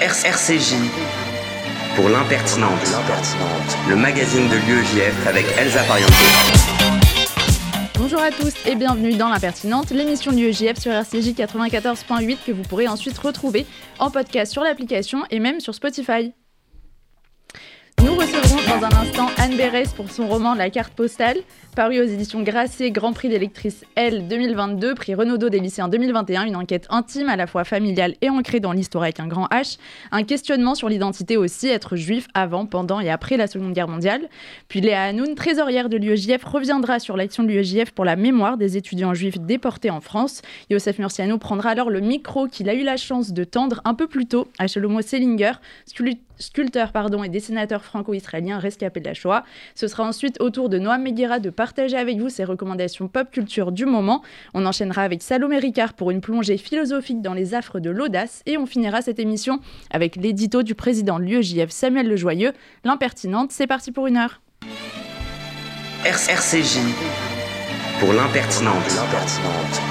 RCJ pour l'impertinente, le magazine de l'UEJF avec Elsa Pariente. Bonjour à tous et bienvenue dans l'impertinente, l'émission de l'UEJF sur RCJ 94.8 que vous pourrez ensuite retrouver en podcast sur l'application et même sur Spotify. Nous recevrons dans un instant Anne Bérès pour son roman La carte postale, paru aux éditions Grasset, Grand Prix d'électrice L 2022, prix Renaudot des lycéens 2021, une enquête intime à la fois familiale et ancrée dans l'histoire avec un grand H, un questionnement sur l'identité aussi, être juif avant, pendant et après la Seconde Guerre mondiale. Puis Léa Hanoun, trésorière de l'UEJF, reviendra sur l'action de l'UEJF pour la mémoire des étudiants juifs déportés en France. Yosef Murciano prendra alors le micro qu'il a eu la chance de tendre un peu plus tôt à Shlomo Selinger, sculpteur pardon, et dessinateur franco-israélien rescapé de la Shoah. Ce sera ensuite au tour de Noam Meguera de partager avec vous ses recommandations pop culture du moment. On enchaînera avec Salomé Ricard pour une plongée philosophique dans les affres de l'audace et on finira cette émission avec l'édito du président de l'UEJF Samuel Lejoyeux, l'impertinente. C'est parti pour une heure. RCJ pour l'impertinente,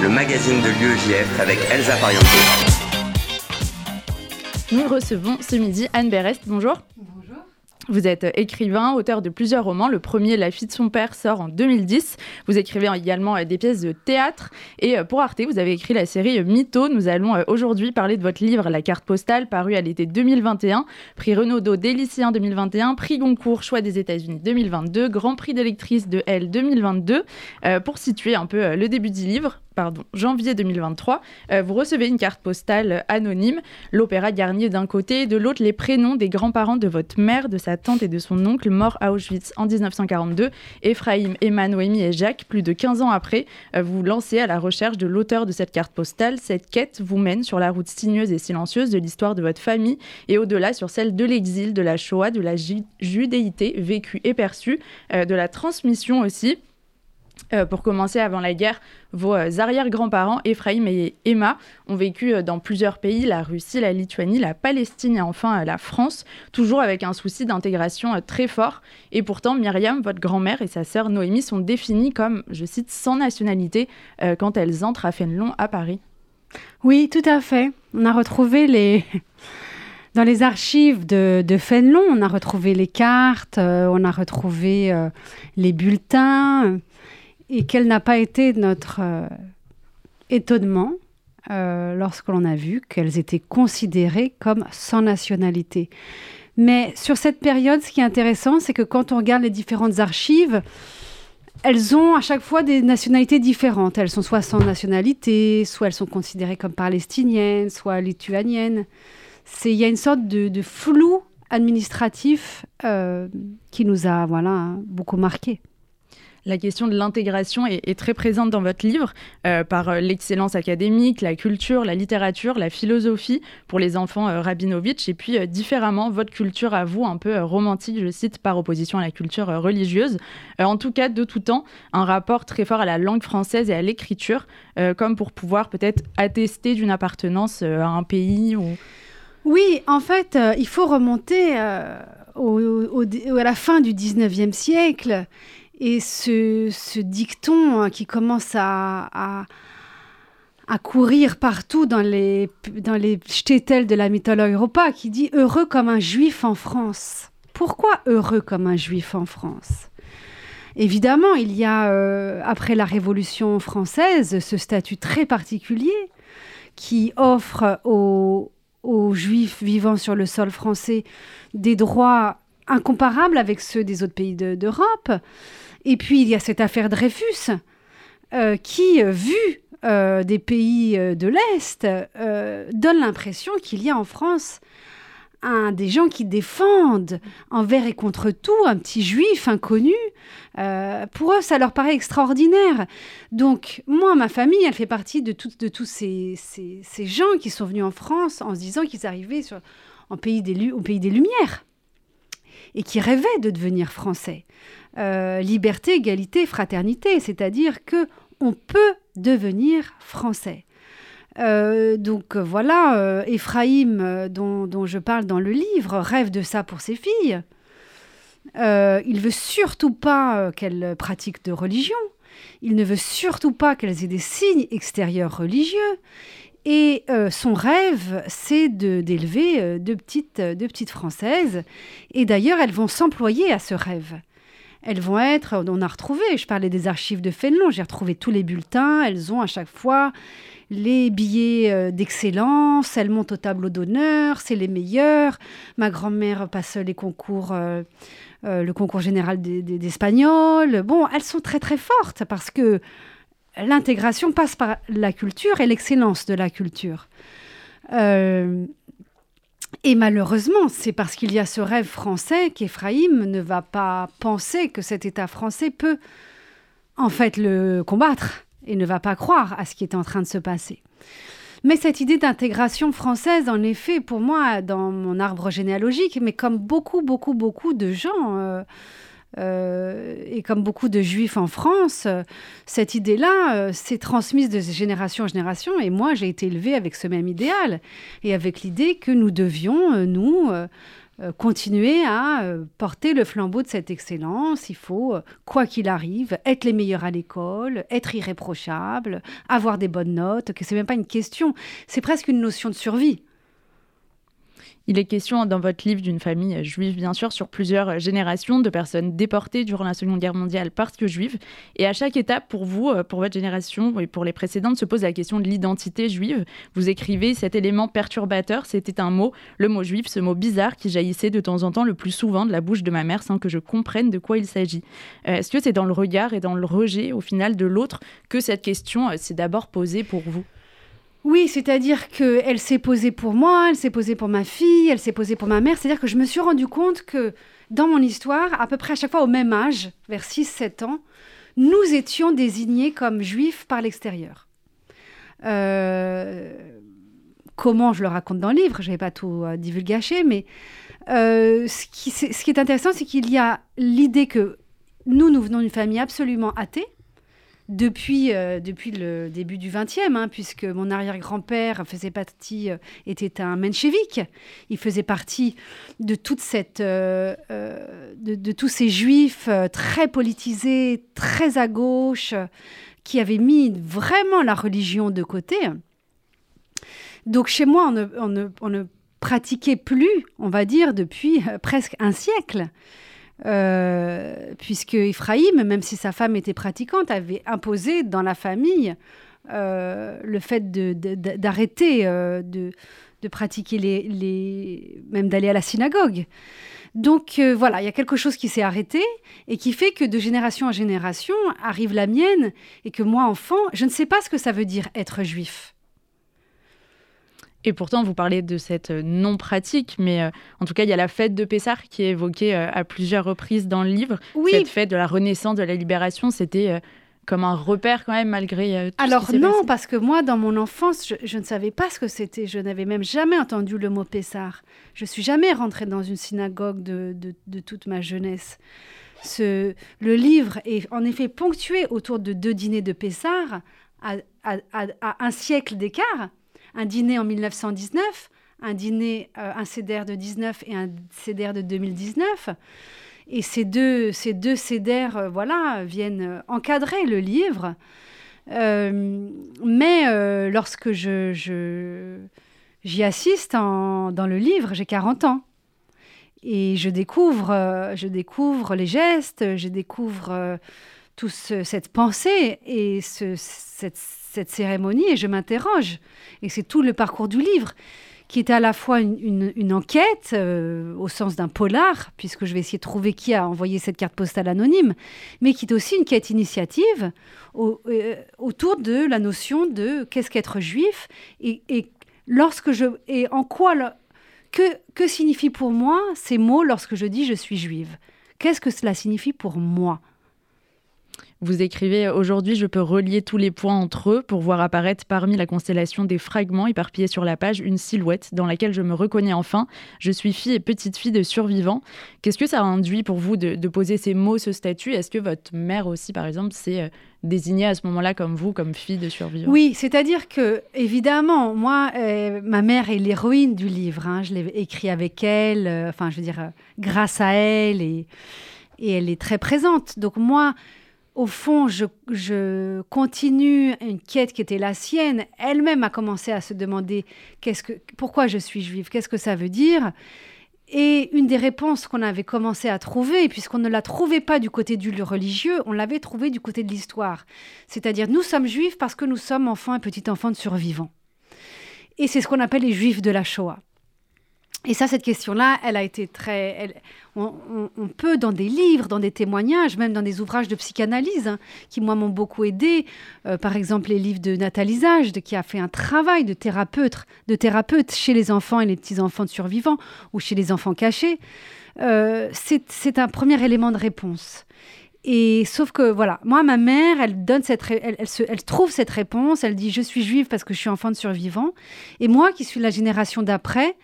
le magazine de l'UEJF avec Elsa. Nous recevons ce midi Anne Berest. Bonjour. Bonjour. Vous êtes écrivain, auteur de plusieurs romans. Le premier, La fille de son père, sort en 2010. Vous écrivez également euh, des pièces de théâtre. Et euh, pour Arte, vous avez écrit la série Mytho. Nous allons euh, aujourd'hui parler de votre livre La carte postale, paru à l'été 2021. Prix Renaudot des lycéens 2021. Prix Goncourt, choix des États-Unis 2022. Grand prix d'électrice de L 2022. pour situer un peu le début du livre, pardon, janvier 2023, euh, vous recevez une carte postale anonyme, l'opéra Garnier d'un côté, de l'autre les prénoms des grands-parents de votre mère, de sa tante et de son oncle morts à Auschwitz en 1942, Ephraim, Emma, Noémie et Jacques. Plus de 15 ans après, euh, vous lancez à la recherche de l'auteur de cette carte postale. Cette quête vous mène sur la route sinueuse et silencieuse de l'histoire de votre famille et au-delà sur celle de l'exil, de la Shoah, de la judéité vécue et perçue, euh, de la transmission aussi. Euh, pour commencer, avant la guerre, vos euh, arrière-grands-parents, Ephraim et Emma, ont vécu euh, dans plusieurs pays, la Russie, la Lituanie, la Palestine et enfin la France, toujours avec un souci d'intégration très fort. Et pourtant, Myriam, votre grand-mère, et sa sœur Noémie sont définies comme, je cite, sans nationalité quand elles entrent à Fénelon, à Paris. Oui, tout à fait. On a retrouvé les... Dans les archives de, de Fénelon, on a retrouvé les cartes, on a retrouvé les bulletins et quel n'a pas été notre euh, étonnement euh, lorsque l'on a vu qu'elles étaient considérées comme sans nationalité. Mais sur cette période, ce qui est intéressant, c'est que quand on regarde les différentes archives, elles ont à chaque fois des nationalités différentes. Elles sont soit sans nationalité, soit elles sont considérées comme palestiniennes, soit lituaniennes. Il y a une sorte de, flou administratif euh, qui nous a voilà, beaucoup marqué la question de l'intégration est, très présente dans votre livre euh, par euh, l'excellence académique, la culture, la littérature, la philosophie pour les enfants euh, Rabinovitch et puis différemment votre culture à vous un peu romantique, je cite, par opposition à la culture religieuse. en tout cas, de tout temps, un rapport très fort à la langue française et à l'écriture, comme pour pouvoir peut-être attester d'une appartenance à un pays ou... Oui, en fait, il faut remonter à la fin du 19e siècle et ce, dicton hein, qui commence à, courir partout dans les, dans de la mythologie Europa, qui dit heureux comme un juif en France. Pourquoi heureux comme un juif en France Évidemment, il y a, euh, après la Révolution française, ce statut très particulier qui offre aux juifs vivant sur le sol français des droits incomparables avec ceux des autres pays d'Europe. Et puis, il y a cette affaire Dreyfus, euh, qui, euh, vu euh, des pays de l'Est, donne l'impression qu'il y a en France un, des gens qui défendent envers et contre tout un petit juif inconnu. pour eux, ça leur paraît extraordinaire. Donc, moi, ma famille, elle fait partie de, tous ces, gens qui sont venus en France en se disant qu'ils arrivaient sur, en au pays des Lumières et qui rêvaient de devenir français. Euh, liberté, égalité, fraternité, c'est-à-dire que on peut devenir français. Euh, donc voilà, euh, Ephraim, dont, dont, je parle dans le livre, rêve de ça pour ses filles. il veut surtout pas qu'elles pratiquent de religion. Il ne veut surtout pas qu'elles aient des signes extérieurs religieux. Et euh, son rêve, c'est d'élever euh, deux, petites, deux petites Françaises. Et d'ailleurs, elles vont s'employer à ce rêve. Elles vont être, on a retrouvé, je parlais des archives de Fénelon, j'ai retrouvé tous les bulletins, elles ont à chaque fois les billets d'excellence, elles montent au tableau d'honneur, c'est les meilleures. Ma grand-mère passe les concours, le concours général d'espagnol. Bon, elles sont très très fortes parce que l'intégration passe par la culture et l'excellence de la culture. Euh, et malheureusement, c'est parce qu'il y a ce rêve français qu'Ephraïm ne va pas penser que cet État français peut en fait le combattre et ne va pas croire à ce qui est en train de se passer. Mais cette idée d'intégration française, en effet, pour moi, dans mon arbre généalogique, mais comme beaucoup, beaucoup, beaucoup de gens, euh, euh, et comme beaucoup de juifs en France, cette idée-là euh, s'est transmise de génération en génération. Et moi, j'ai été élevée avec ce même idéal et avec l'idée que nous devions, euh, nous, continuer à porter le flambeau de cette excellence. Il faut, quoi qu'il arrive, être les meilleurs à l'école, être irréprochable, avoir des bonnes notes, que c'est même pas une question, c'est presque une notion de survie. Il est question dans votre livre d'une famille juive, bien sûr, sur plusieurs générations de personnes déportées durant la Seconde Guerre mondiale parce que juives. Et à chaque étape, pour vous, euh, pour votre génération et pour les précédentes, se pose la question de l'identité juive. Vous écrivez cet élément perturbateur, c'était un mot, le mot juif, ce mot bizarre qui jaillissait de temps en temps le plus souvent de la bouche de ma mère sans que je comprenne de quoi il s'agit. Euh, est-ce que c'est dans le regard et dans le rejet, au final, de l'autre que cette question euh, s'est d'abord posée pour vous? Oui, c'est-à-dire qu'elle s'est posée pour moi, elle s'est posée pour ma fille, elle s'est posée pour ma mère. C'est-à-dire que je me suis rendu compte que dans mon histoire, à peu près à chaque fois au même âge, vers 6-7 ans, nous étions désignés comme juifs par l'extérieur. Euh, comment je le raconte dans le livre, je ne vais pas tout euh, mais euh, ce qui est intéressant, c'est qu'il y a l'idée que nous, nous venons d'une famille absolument athée, depuis, euh, depuis le début du XXe, hein, puisque mon arrière-grand-père faisait partie, euh, était un menchevique. Il faisait partie de toute cette, euh, de, tous ces juifs très politisés, très à gauche, qui avaient mis vraiment la religion de côté. Donc chez moi, on ne, on ne pratiquait plus, on va dire, depuis presque un siècle. Euh, puisque Ephraïm, même si sa femme était pratiquante, avait imposé dans la famille euh, le fait d'arrêter euh, de, de, pratiquer les, même d'aller à la synagogue. Donc voilà, il y a quelque chose qui s'est arrêté et qui fait que de génération en génération arrive la mienne et que moi, enfant, je ne sais pas ce que ça veut dire être juif. Et pourtant, vous parlez de cette euh, non-pratique, mais euh, en tout cas, il y a la fête de Pessah qui est évoquée euh, à plusieurs reprises dans le livre. Oui. Cette fête de la Renaissance, de la Libération, c'était comme un repère quand même, malgré tout Alors ce qui non, parce que moi, dans mon enfance, je, ne savais pas ce que c'était. Je n'avais même jamais entendu le mot Pessah. Je suis jamais rentrée dans une synagogue de, de, toute ma jeunesse. Ce, le livre est en effet ponctué autour de deux dîners de à, à, à un siècle d'écart un dîner en 1919, un dîner, euh, un CDR de 19 et un CDR de 2019. Et ces deux, ces CDR, euh, voilà, viennent euh, encadrer le livre. mais lorsque je, j'y assiste dans le livre, j'ai 40 ans. Et je découvre, je découvre les gestes, je découvre toute cette pensée et ce, cette, cette cérémonie et je m'interroge. Et c'est tout le parcours du livre qui est à la fois une, enquête euh, au sens d'un polar, puisque je vais essayer de trouver qui a envoyé cette carte postale anonyme, mais qui est aussi une quête initiative euh, autour de la notion de qu'est-ce qu'être juif et, lorsque je et en quoi que, que signifie pour moi ces mots lorsque je dis je suis juive? Qu'est-ce que cela signifie pour moi? Vous écrivez Aujourd'hui, je peux relier tous les points entre eux pour voir apparaître parmi la constellation des fragments éparpillés sur la page une silhouette dans laquelle je me reconnais enfin. Je suis fille et petite fille de survivants. Qu'est-ce que ça a induit pour vous de, poser ces mots, ce statut? Est-ce que votre mère aussi, par exemple, s'est euh, désignée à ce moment-là comme vous, comme fille de survivants? Oui, c'est-à-dire que, évidemment, moi, euh, ma mère est l'héroïne du livre. Hein. Je l'ai écrit avec elle, euh, enfin, je veux dire, grâce à elle, et, et elle est très présente. Donc, moi, au fond, je, continue une quête qui était la sienne. Elle-même a commencé à se demander qu'est-ce que, pourquoi je suis juive, qu'est-ce que ça veut dire? Et une des réponses qu'on avait commencé à trouver, puisqu'on ne la trouvait pas du côté du religieux, on l'avait trouvée du côté de l'histoire. C'est-à-dire, nous sommes juifs parce que nous sommes enfants et petits-enfants de survivants. Et c'est ce qu'on appelle les juifs de la Shoah. Et ça, cette question-là, elle a été très. on, peut, dans des livres, dans des témoignages, même dans des ouvrages de psychanalyse, hein, qui, moi, m'ont beaucoup aidé, euh, par exemple les livres de Nathalie qui a fait un travail de thérapeute, de thérapeute chez les enfants et les petits-enfants de survivants, ou chez les enfants cachés, euh, c'est un premier élément de réponse. Et sauf que voilà, moi ma mère, elle donne cette, elle, elle, trouve cette réponse. Elle dit je suis juive parce que je suis enfant de survivant. Et moi qui suis la génération d'après,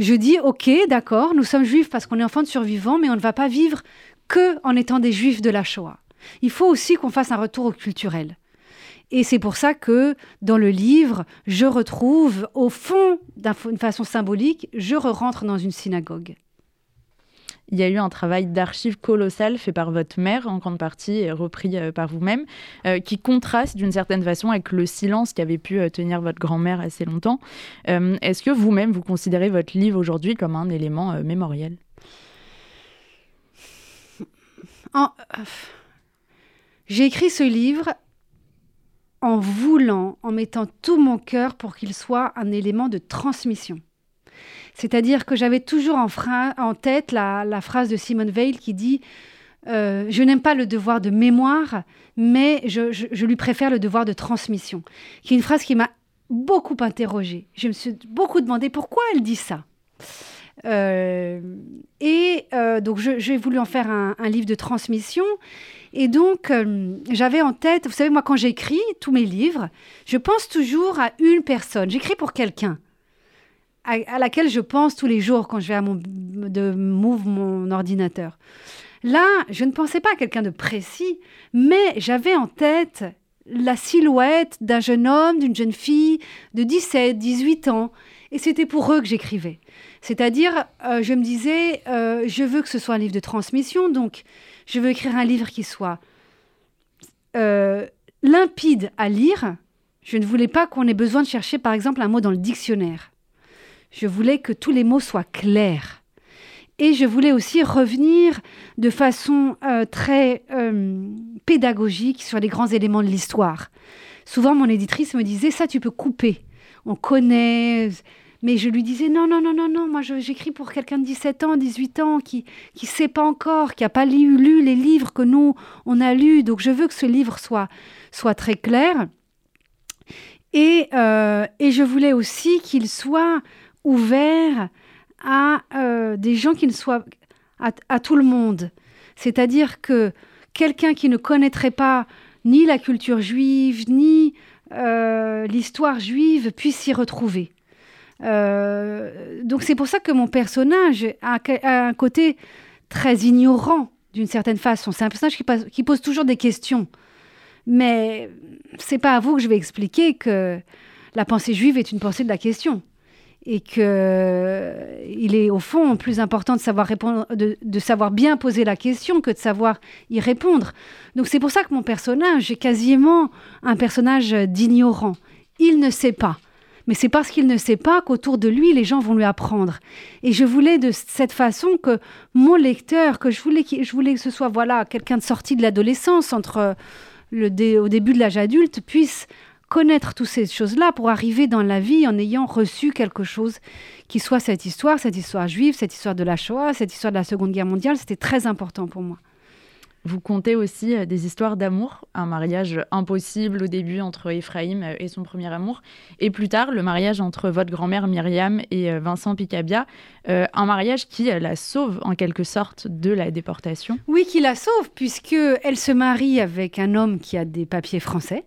je dis, ok, d'accord, nous sommes juifs parce qu'on est enfants de survivants, mais on ne va pas vivre que en étant des juifs de la Shoah. Il faut aussi qu'on fasse un retour au culturel. Et c'est pour ça que dans le livre, je retrouve, au fond, d'une façon symbolique, je re-rentre dans une synagogue il y a eu un travail d'archives colossal fait par votre mère, en grande partie, et repris euh, par vous-même, euh, qui contraste d'une certaine façon avec le silence qui avait pu euh, tenir votre grand-mère assez longtemps. Est-ce que vous-même, vous considérez votre livre aujourd'hui comme un élément mémoriel? J'ai écrit ce livre en voulant, en mettant tout mon cœur pour qu'il soit un élément de transmission. C'est-à-dire que j'avais toujours en, tête la, phrase de Simone Veil qui dit euh, Je n'aime pas le devoir de mémoire, mais je, lui préfère le devoir de transmission. Qui est une phrase qui m'a beaucoup interrogée. Je me suis beaucoup demandé pourquoi elle dit ça. Euh, et euh, donc, j'ai voulu en faire un, livre de transmission. Et donc, j'avais en tête, vous savez, moi, quand j'écris tous mes livres, je pense toujours à une personne. J'écris pour quelqu'un à, laquelle je pense tous les jours quand je vais à mon, de move mon ordinateur. Là, je ne pensais pas à quelqu'un de précis, mais j'avais en tête la silhouette d'un jeune homme, d'une jeune fille de 17, 18 ans, et c'était pour eux que j'écrivais. C'est-à-dire, euh, je me disais, euh, je veux que ce soit un livre de transmission, donc je veux écrire un livre qui soit euh, limpide à lire. Je ne voulais pas qu'on ait besoin de chercher, par exemple, un mot dans le dictionnaire. Je voulais que tous les mots soient clairs. Et je voulais aussi revenir de façon euh, très euh, pédagogique sur les grands éléments de l'histoire. Souvent, mon éditrice me disait, ça, tu peux couper. On connaît. Mais je lui disais, non, non, non, non, non, moi j'écris pour quelqu'un de 17 ans, 18 ans, qui ne sait pas encore, qui n'a pas lu, lu, les livres que nous, on a lus. Donc je veux que ce livre soit, soit très clair. Et, euh, et je voulais aussi qu'il soit ouvert à euh, des gens qui ne soient à, tout le monde. C'est-à-dire que quelqu'un qui ne connaîtrait pas ni la culture juive, ni euh, l'histoire juive puisse s'y retrouver. Euh, donc c'est pour ça que mon personnage a, un côté très ignorant d'une certaine façon. C'est un personnage qui, qui, pose toujours des questions. Mais c'est pas à vous que je vais expliquer que la pensée juive est une pensée de la question et que euh, il est au fond plus important de savoir répondre, de, savoir bien poser la question que de savoir y répondre. Donc c'est pour ça que mon personnage est quasiment un personnage d'ignorant. Il ne sait pas. Mais c'est parce qu'il ne sait pas qu'autour de lui, les gens vont lui apprendre. Et je voulais de cette façon que mon lecteur, que je voulais, je voulais que ce soit voilà quelqu'un de sorti de l'adolescence, entre le au début de l'âge adulte, puisse connaître toutes ces choses-là pour arriver dans la vie en ayant reçu quelque chose qui soit cette histoire, cette histoire juive, cette histoire de la Shoah, cette histoire de la Seconde Guerre mondiale. C'était très important pour moi. Vous comptez aussi euh, des histoires d'amour, un mariage impossible au début entre Ephraim euh, et son premier amour, et plus tard le mariage entre votre grand-mère Myriam et euh, Vincent Picabia, un mariage qui la sauve en quelque sorte de la déportation. Oui, qui la sauve puisque elle se marie avec un homme qui a des papiers français,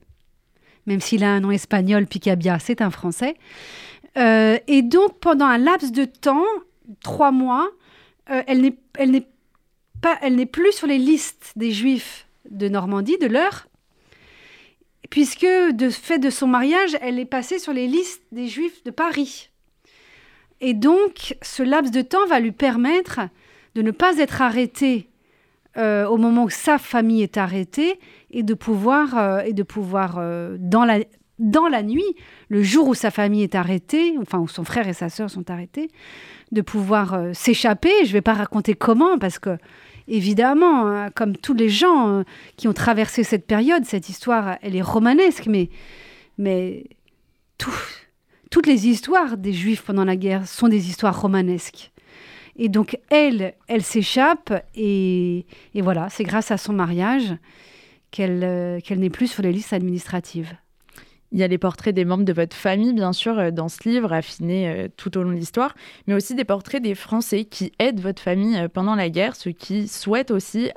même s'il a un nom espagnol, Picabia, c'est un Français. Euh, et donc, pendant un laps de temps, trois mois, euh, elle n'est pas, elle n'est plus sur les listes des Juifs de Normandie, de l'heure, puisque de fait de son mariage, elle est passée sur les listes des Juifs de Paris. Et donc, ce laps de temps va lui permettre de ne pas être arrêtée euh, au moment où sa famille est arrêtée et de pouvoir, euh, et de pouvoir dans, la, dans la nuit, le jour où sa famille est arrêtée, enfin où son frère et sa sœur sont arrêtés, de pouvoir s'échapper. Je ne vais pas raconter comment parce que évidemment, hein, comme tous les gens qui ont traversé cette période, cette histoire, elle est romanesque, mais, mais toutes les histoires des Juifs pendant la guerre sont des histoires romanesques. Et donc, elle, elle s'échappe et, voilà, c'est grâce à son mariage qu'elle euh, qu'elle n'est plus sur les listes administratives. Il y a les portraits des membres de votre famille, bien sûr, euh, dans ce livre, affinés euh, tout au long de l'histoire, mais aussi des portraits des Français qui aident votre famille pendant la guerre, ceux qui souhaitent aussi,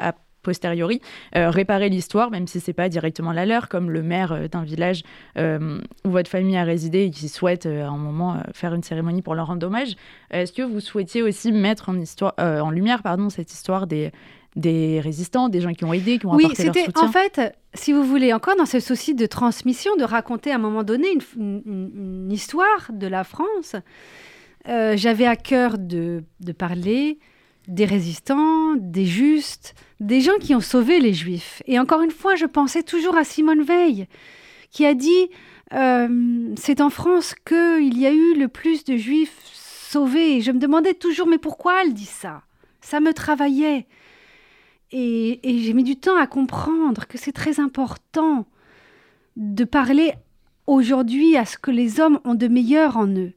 posteriori, euh, réparer l'histoire, même si c'est pas directement la leur, comme le maire euh, d'un village euh, où votre famille a résidé et qui souhaite à un moment faire une cérémonie pour leur rendre hommage. Est-ce que vous souhaitiez aussi mettre en, histoire, en lumière pardon, cette histoire des, des résistants, des gens qui ont aidé, qui ont oui, apporté leur soutien. En fait, si vous voulez, encore dans ce souci de transmission, de raconter à un moment donné une, histoire de la France, j'avais à cœur de, de, parler des résistants, des justes, des gens qui ont sauvé les Juifs. Et encore une fois, je pensais toujours à Simone Veil, qui a dit euh, c'est en France qu'il y a eu le plus de Juifs sauvés. Et je me demandais toujours mais pourquoi elle dit ça? Ça me travaillait. Et, et j'ai mis du temps à comprendre que c'est très important de parler aujourd'hui à ce que les hommes ont de meilleur en eux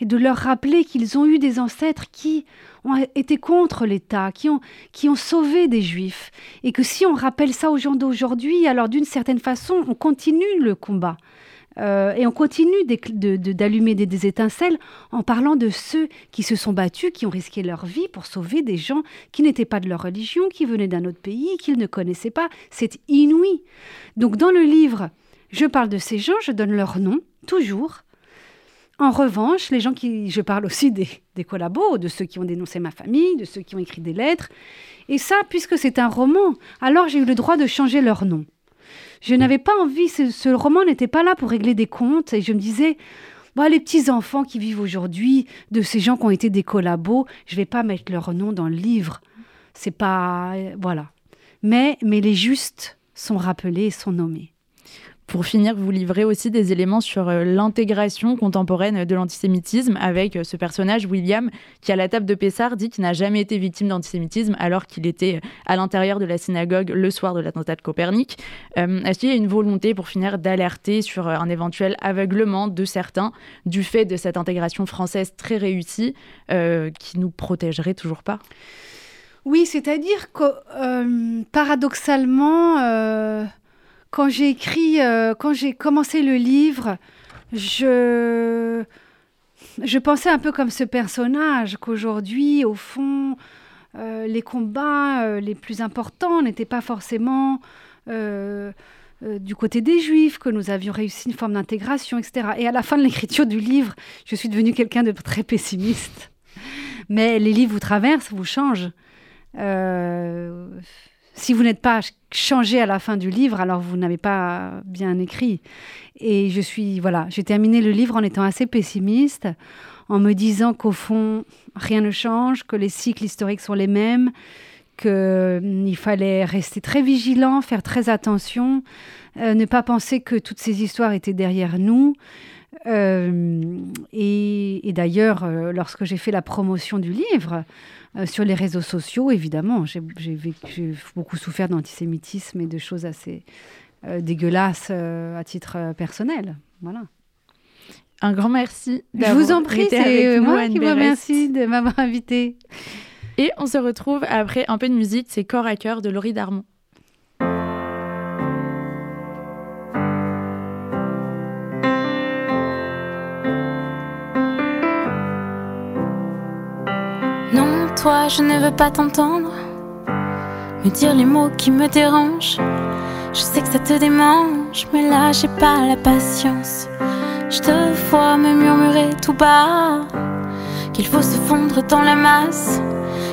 et de leur rappeler qu'ils ont eu des ancêtres qui ont été contre l'État, qui ont, qui ont sauvé des juifs, et que si on rappelle ça aux gens d'aujourd'hui, alors d'une certaine façon, on continue le combat. Euh, et on continue d'allumer des, des, étincelles en parlant de ceux qui se sont battus, qui ont risqué leur vie pour sauver des gens qui n'étaient pas de leur religion, qui venaient d'un autre pays, qu'ils ne connaissaient pas. C'est inouï. Donc dans le livre, je parle de ces gens, je donne leur nom, toujours, en revanche, les gens qui. Je parle aussi des, des collabos, de ceux qui ont dénoncé ma famille, de ceux qui ont écrit des lettres. Et ça, puisque c'est un roman, alors j'ai eu le droit de changer leur nom. Je n'avais pas envie, ce, roman n'était pas là pour régler des comptes, et je me disais, bah, les petits-enfants qui vivent aujourd'hui, de ces gens qui ont été des collabos, je ne vais pas mettre leur nom dans le livre. C'est pas. Voilà. Mais, mais les justes sont rappelés et sont nommés. Pour finir, vous livrez aussi des éléments sur euh, l'intégration contemporaine de l'antisémitisme avec euh, ce personnage, William, qui à la table de Pessard dit qu'il n'a jamais été victime d'antisémitisme alors qu'il était euh, à l'intérieur de la synagogue le soir de l'attentat de Copernic. Est-ce qu'il y a une volonté, pour finir, d'alerter sur un éventuel aveuglement de certains du fait de cette intégration française très réussie qui nous protégerait toujours pas? Oui, c'est-à-dire que paradoxalement quand j'ai écrit, euh, quand j'ai commencé le livre, je, je pensais un peu comme ce personnage, qu'aujourd'hui, au fond, euh, les combats euh, les plus importants n'étaient pas forcément du côté des juifs, que nous avions réussi une forme d'intégration, etc. Et à la fin de l'écriture du livre, je suis devenue quelqu'un de très pessimiste. Mais les livres vous traversent, vous changent si vous n'êtes pas changé à la fin du livre, alors vous n'avez pas bien écrit. Et je suis, voilà, j'ai terminé le livre en étant assez pessimiste, en me disant qu'au fond, rien ne change, que les cycles historiques sont les mêmes, qu'il hum, fallait rester très vigilant, faire très attention, euh, ne pas penser que toutes ces histoires étaient derrière nous. Euh, et, d'ailleurs, euh, lorsque j'ai fait la promotion du livre, euh, sur les réseaux sociaux, évidemment, j'ai beaucoup souffert d'antisémitisme et de choses assez dégueulasses à titre personnel. Voilà. Un grand merci. Je vous en prie, c'est moi qui vous remercie de m'avoir invité. Et on se retrouve après un peu de musique, c'est Corps à cœur de Laurie Darmon. Je ne veux pas t'entendre me dire les mots qui me dérangent. Je sais que ça te démange, mais là j'ai pas la patience. Je te vois me murmurer tout bas qu'il faut se fondre dans la masse,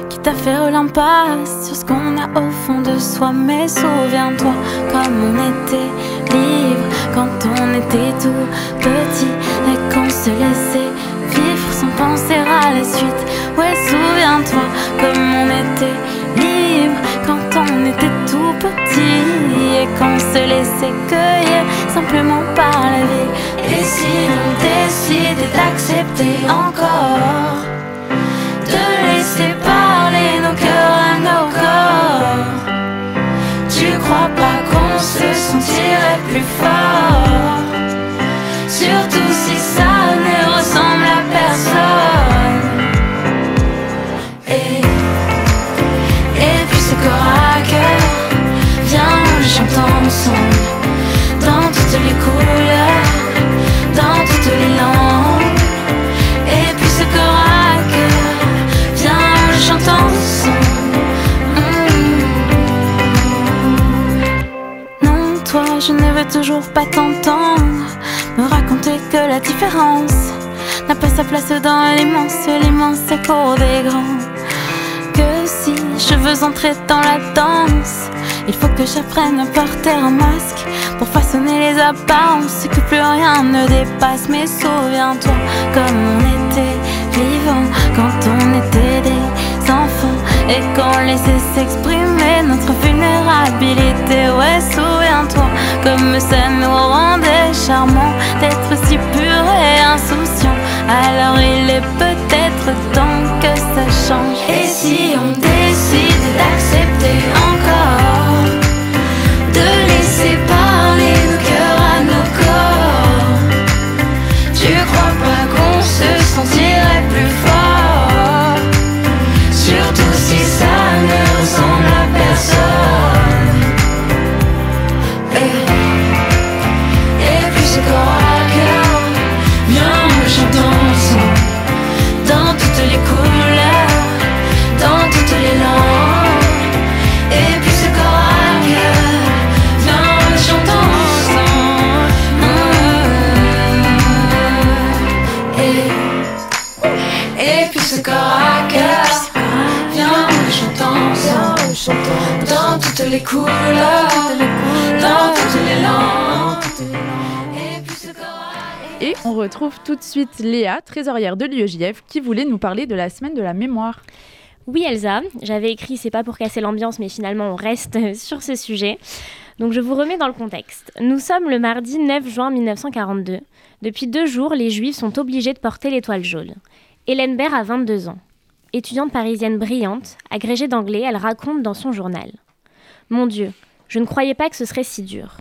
quitte à faire l'impasse sur ce qu'on a au fond de soi. Mais souviens-toi comme on était libre quand on était tout petit et qu'on se laissait vivre sans penser à la suite. Ouais, souviens-toi comme on était libre quand on était tout petit et qu'on se laissait cueillir simplement par la vie. Et si on décidait d'accepter encore, de laisser parler nos cœurs à nos corps, tu crois pas qu'on se sentirait plus fort? Surtout si ça ne ressemble à personne. Dans toutes les couleurs, dans toutes les langues. Et puis ce corps à cœur, viens, on chante ensemble. Mm. Non, toi, je ne veux toujours pas t'entendre me raconter que la différence n'a pas sa place dans l'immense, l'immense écho des grands. Que si je veux entrer dans la danse, il faut que j'apprenne à porter un masque pour façonner les apparences, que plus rien ne dépasse. Mais souviens-toi comme on était vivant quand on était des enfants et qu'on laissait s'exprimer notre vulnérabilité. Ouais, souviens-toi comme ça nous rendait charmants d'être si purs et insouciants. Alors il est peut-être temps que ça change. Et si on décide d'accepter encore, laisser parler nos cœurs à nos corps, tu crois pas qu'on se sentirait les couleurs, dans toutes les langues. Et puis ce corps à Et on retrouve tout de suite Léa, trésorière de l'UEJF, qui voulait nous parler de la semaine de la mémoire. Oui Elsa, j'avais écrit C'est pas pour casser l'ambiance, mais finalement on reste sur ce sujet. Donc je vous remets dans le contexte. Nous sommes le mardi 9 juin 1942. Depuis deux jours, les Juifs sont obligés de porter l'étoile jaune. Hélène Baird a 22 ans. Étudiante parisienne brillante, agrégée d'anglais, elle raconte dans son journal. Mon Dieu, je ne croyais pas que ce serait si dur.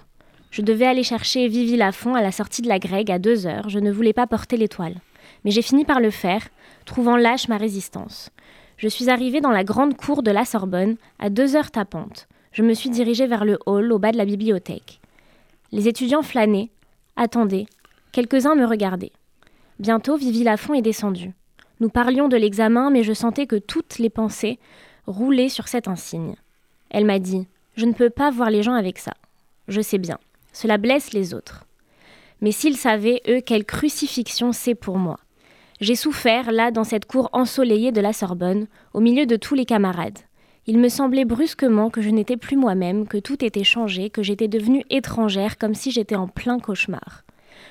Je devais aller chercher Vivi Lafont à la sortie de la Grègue à deux heures. Je ne voulais pas porter l'étoile. Mais j'ai fini par le faire, trouvant lâche ma résistance. Je suis arrivée dans la grande cour de la Sorbonne à deux heures tapantes. Je me suis dirigée vers le hall au bas de la bibliothèque. Les étudiants flânaient, attendaient. Quelques-uns me regardaient. Bientôt, Vivi Lafont est descendue. Nous parlions de l'examen, mais je sentais que toutes les pensées roulaient sur cet insigne. Elle m'a dit Je ne peux pas voir les gens avec ça. Je sais bien. Cela blesse les autres. Mais s'ils savaient, eux, quelle crucifixion c'est pour moi. J'ai souffert, là, dans cette cour ensoleillée de la Sorbonne, au milieu de tous les camarades. Il me semblait brusquement que je n'étais plus moi-même, que tout était changé, que j'étais devenue étrangère, comme si j'étais en plein cauchemar.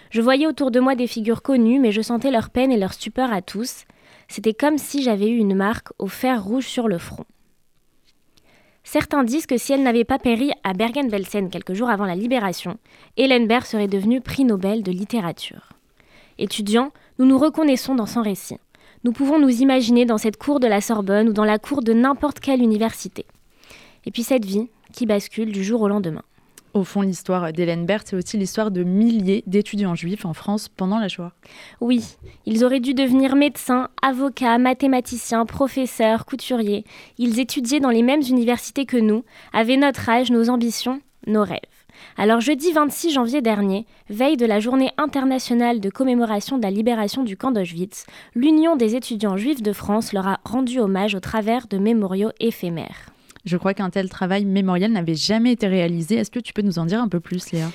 Je voyais autour de moi des figures connues, mais je sentais leur peine et leur stupeur à tous. C'était comme si j'avais eu une marque au fer rouge sur le front. Certains disent que si elle n'avait pas péri à Bergen-Belsen quelques jours avant la libération, Hélène Baird serait devenue prix Nobel de littérature. Étudiants, nous nous reconnaissons dans son récit. Nous pouvons nous imaginer dans cette cour de la Sorbonne ou dans la cour de n'importe quelle université. Et puis cette vie qui bascule du jour au lendemain. Au fond, l'histoire d'Hélène Berthe, c'est aussi l'histoire de milliers d'étudiants juifs en France pendant la Shoah. Oui, ils auraient dû devenir médecins, avocats, mathématiciens, professeurs, couturiers. Ils étudiaient dans les mêmes universités que nous, avaient notre âge, nos ambitions, nos rêves. Alors jeudi 26 janvier dernier, veille de la journée internationale de commémoration de la libération du camp d'Auschwitz, l'Union des étudiants juifs de France leur a rendu hommage au travers de mémoriaux éphémères. Je crois qu'un tel travail mémorial n'avait jamais été réalisé. Est-ce que tu peux nous en dire un peu plus, Léa?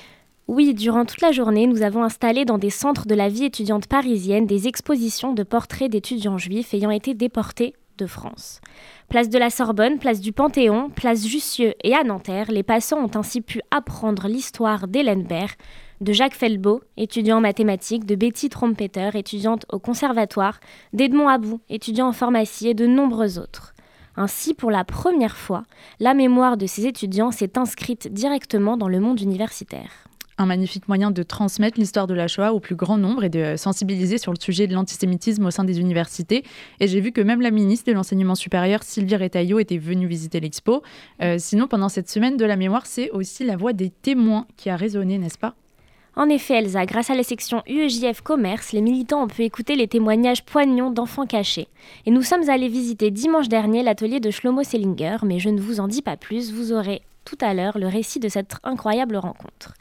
Oui, durant toute la journée, nous avons installé dans des centres de la vie étudiante parisienne des expositions de portraits d'étudiants juifs ayant été déportés de France. Place de la Sorbonne, place du Panthéon, place Jussieu et à Nanterre, les passants ont ainsi pu apprendre l'histoire d'Hélène Baird, de Jacques Felbeau, étudiant en mathématiques, de Betty Trompeter, étudiante au conservatoire, d'Edmond Abou, étudiant en pharmacie et de nombreux autres. Ainsi, pour la première fois, la mémoire de ces étudiants s'est inscrite directement dans le monde universitaire. un magnifique moyen de transmettre l'histoire de la Shoah au plus grand nombre et de sensibiliser sur le sujet de l'antisémitisme au sein des universités. Et j'ai vu que même la ministre de l'Enseignement supérieur, Sylvie Retailleau, était venue visiter l'expo. Euh, sinon, pendant cette semaine de la mémoire, c'est aussi la voix des témoins qui a résonné, n'est-ce pas? En effet, Elsa, grâce à la section UEJF Commerce, les militants ont pu écouter les témoignages poignants d'enfants cachés. Et nous sommes allés visiter dimanche dernier l'atelier de Shlomo Sellinger, mais je ne vous en dis pas plus, vous aurez tout à l'heure le récit de cette incroyable rencontre.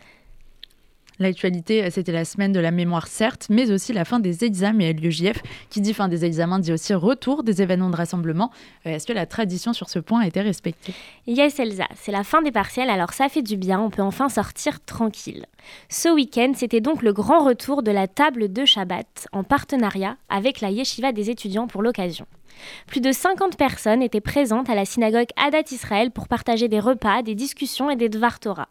L'actualité, euh, c'était la semaine de la mémoire, certes, mais aussi la fin des examens et l'UJF, qui dit fin des examens, dit aussi retour des événements de rassemblement. Euh, est-ce que la tradition sur ce point a été respectée? Yes, Elsa, c'est la fin des partiels, alors ça fait du bien, on peut enfin sortir tranquille. Ce week-end, c'était donc le grand retour de la table de Shabbat, en partenariat avec la Yeshiva des étudiants pour l'occasion. Plus de 50 personnes étaient présentes à la synagogue Adat Israël pour partager des repas, des discussions et des Dvar Torah.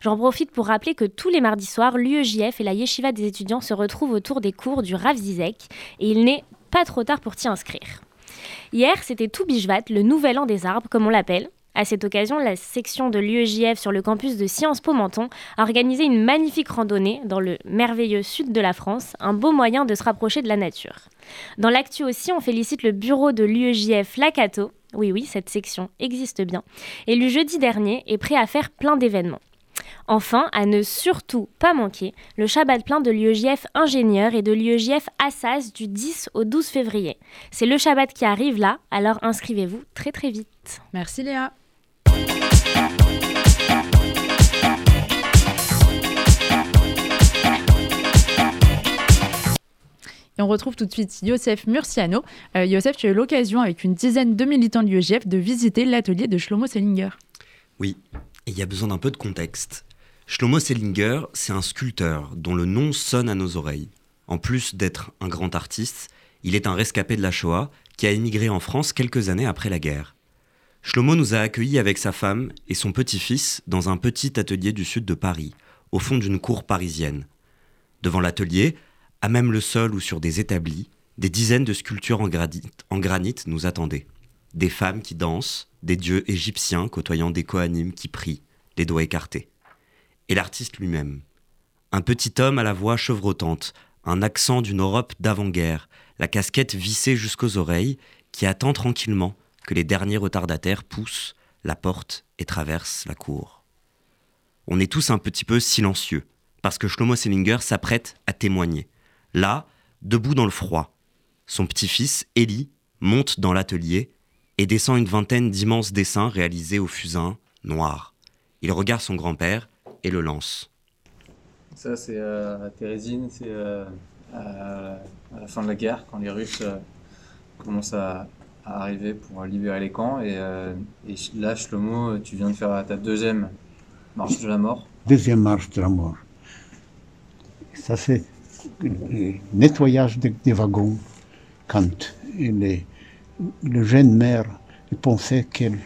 J'en profite pour rappeler que tous les mardis soirs, l'UEJF et la Yeshiva des étudiants se retrouvent autour des cours du Rav Zizek et il n'est pas trop tard pour t'y inscrire. Hier, c'était tout Bijvat, le nouvel an des arbres, comme on l'appelle. À cette occasion, la section de l'UEJF sur le campus de Sciences Po Menton a organisé une magnifique randonnée dans le merveilleux sud de la France, un beau moyen de se rapprocher de la nature. Dans l'actu aussi, on félicite le bureau de l'UEJF Lacato, oui oui, cette section existe bien, élu jeudi dernier et prêt à faire plein d'événements. Enfin, à ne surtout pas manquer, le Shabbat plein de l'UEJF Ingénieur et de l'UEJF Assas du 10 au 12 février. C'est le Shabbat qui arrive là, alors inscrivez-vous très très vite. Merci Léa. Et on retrouve tout de suite Yosef Murciano. Euh, Yosef, tu as eu l'occasion, avec une dizaine de militants de l'UEJF, de visiter l'atelier de Shlomo Sellinger. Oui, il y a besoin d'un peu de contexte. Shlomo Sellinger, c'est un sculpteur dont le nom sonne à nos oreilles. En plus d'être un grand artiste, il est un rescapé de la Shoah qui a émigré en France quelques années après la guerre. Shlomo nous a accueillis avec sa femme et son petit-fils dans un petit atelier du sud de Paris, au fond d'une cour parisienne. Devant l'atelier, à même le sol ou sur des établis, des dizaines de sculptures en granit nous attendaient. Des femmes qui dansent, des dieux égyptiens côtoyant des coanimes qui prient, les doigts écartés. Et l'artiste lui-même. Un petit homme à la voix chevrotante, un accent d'une Europe d'avant-guerre, la casquette vissée jusqu'aux oreilles, qui attend tranquillement que les derniers retardataires poussent la porte et traversent la cour. On est tous un petit peu silencieux, parce que Shlomo Sellinger s'apprête à témoigner. Là, debout dans le froid, son petit-fils, Eli, monte dans l'atelier et descend une vingtaine d'immenses dessins réalisés au fusain, noir. Il regarde son grand-père et le lance. Ça, c'est euh, à Thérésine, c'est euh, à, la fin de la guerre, quand les Russes euh, commencent à, arriver pour libérer les camps. Et, et là, Shlomo, tu viens de faire ta deuxième marche de la mort. Deuxième marche de la mort. Ça, c'est le nettoyage des, wagons quand les le jeune mère pensait qu'elle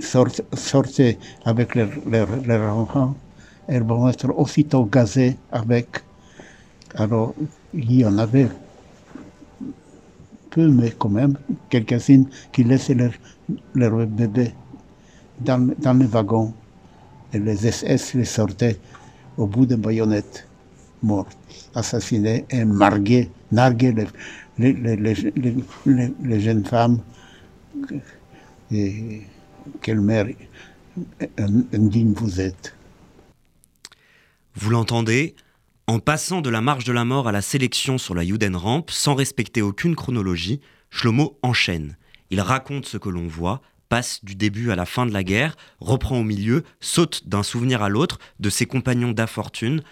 sortait avec leurs enfants, elles vont être aussitôt gazées avec. Alors, il y en avait peu, mais quand même, quelques-unes qui laissaient leurs leur bébés dans, dans les wagons. Et les SS les sortaient au bout de baïonnettes, morts, assassinés et margués, nargués les, les, jeunes femmes, et quelle mère indigne vous êtes. Vous l'entendez En passant de la marche de la mort à la sélection sur la Ramp, sans respecter aucune chronologie, Shlomo enchaîne. Il raconte ce que l'on voit, passe du début à la fin de la guerre, reprend au milieu, saute d'un souvenir à l'autre, de ses compagnons d'infortune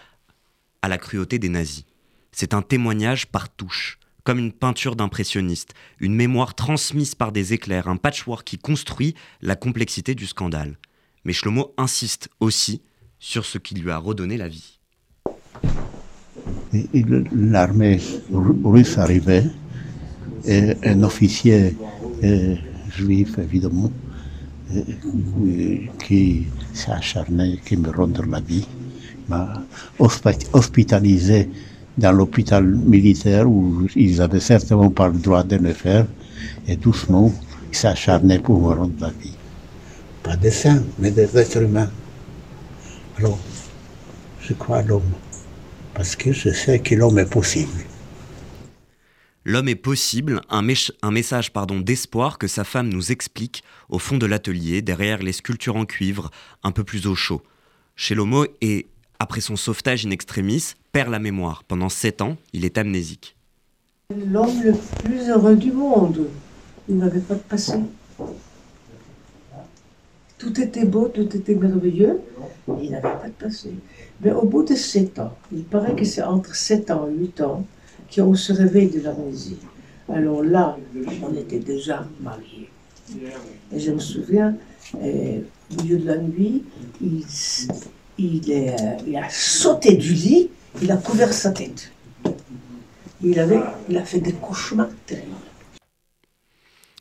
à la cruauté des nazis. C'est un témoignage par touche comme une peinture d'impressionniste, une mémoire transmise par des éclairs, un patchwork qui construit la complexité du scandale. Mais Shlomo insiste aussi sur ce qui lui a redonné la vie. L'armée russe arrivait, et un officier juif évidemment, qui s'est acharné, qui me rendre la vie, m'a hospitalisé dans l'hôpital militaire où ils avaient certainement pas le droit de le faire. Et doucement, ils s'acharnaient pour me rendre la vie. Pas des saints, mais des êtres humains. Alors, je crois à l'homme. Parce que je sais que l'homme est possible. L'homme est possible, un, un message pardon d'espoir que sa femme nous explique au fond de l'atelier, derrière les sculptures en cuivre, un peu plus au chaud. Chez l'homo et après son sauvetage in extremis, perd la mémoire. Pendant sept ans, il est amnésique. L'homme le plus heureux du monde. Il n'avait pas de passé. Tout était beau, tout était merveilleux. Il n'avait pas de passé. Mais au bout de sept ans, il paraît que c'est entre sept ans et huit ans qu'on se réveille de l'amnésie. Alors là, on était déjà mariés. Et je me souviens, euh, au milieu de la nuit, il, il, est, euh, il a sauté du lit, il a couvert sa tête. Il, avait, il a fait des cauchemars terribles.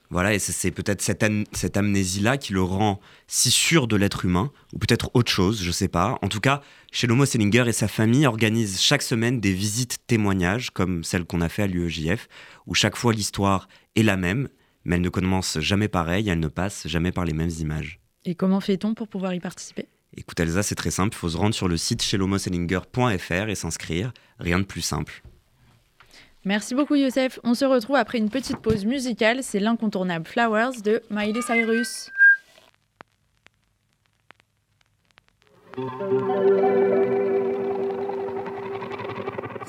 Voilà, et c'est peut-être cette, cette amnésie-là qui le rend si sûr de l'être humain, ou peut-être autre chose, je sais pas. En tout cas, chez Lomo Sellinger et sa famille organisent chaque semaine des visites témoignages, comme celle qu'on a fait à l'UEJF, où chaque fois l'histoire est la même, mais elle ne commence jamais pareil, elle ne passe jamais par les mêmes images. Et comment fait-on pour pouvoir y participer? Écoute Elsa, c'est très simple, il faut se rendre sur le site chez lomosellinger.fr et s'inscrire, rien de plus simple. Merci beaucoup Youssef. On se retrouve après une petite pause musicale. C'est l'incontournable Flowers de Miley Cyrus.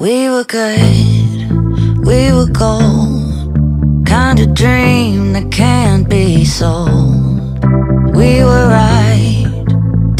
We were good, we were gold. Kind of dream that can't be sold. We were right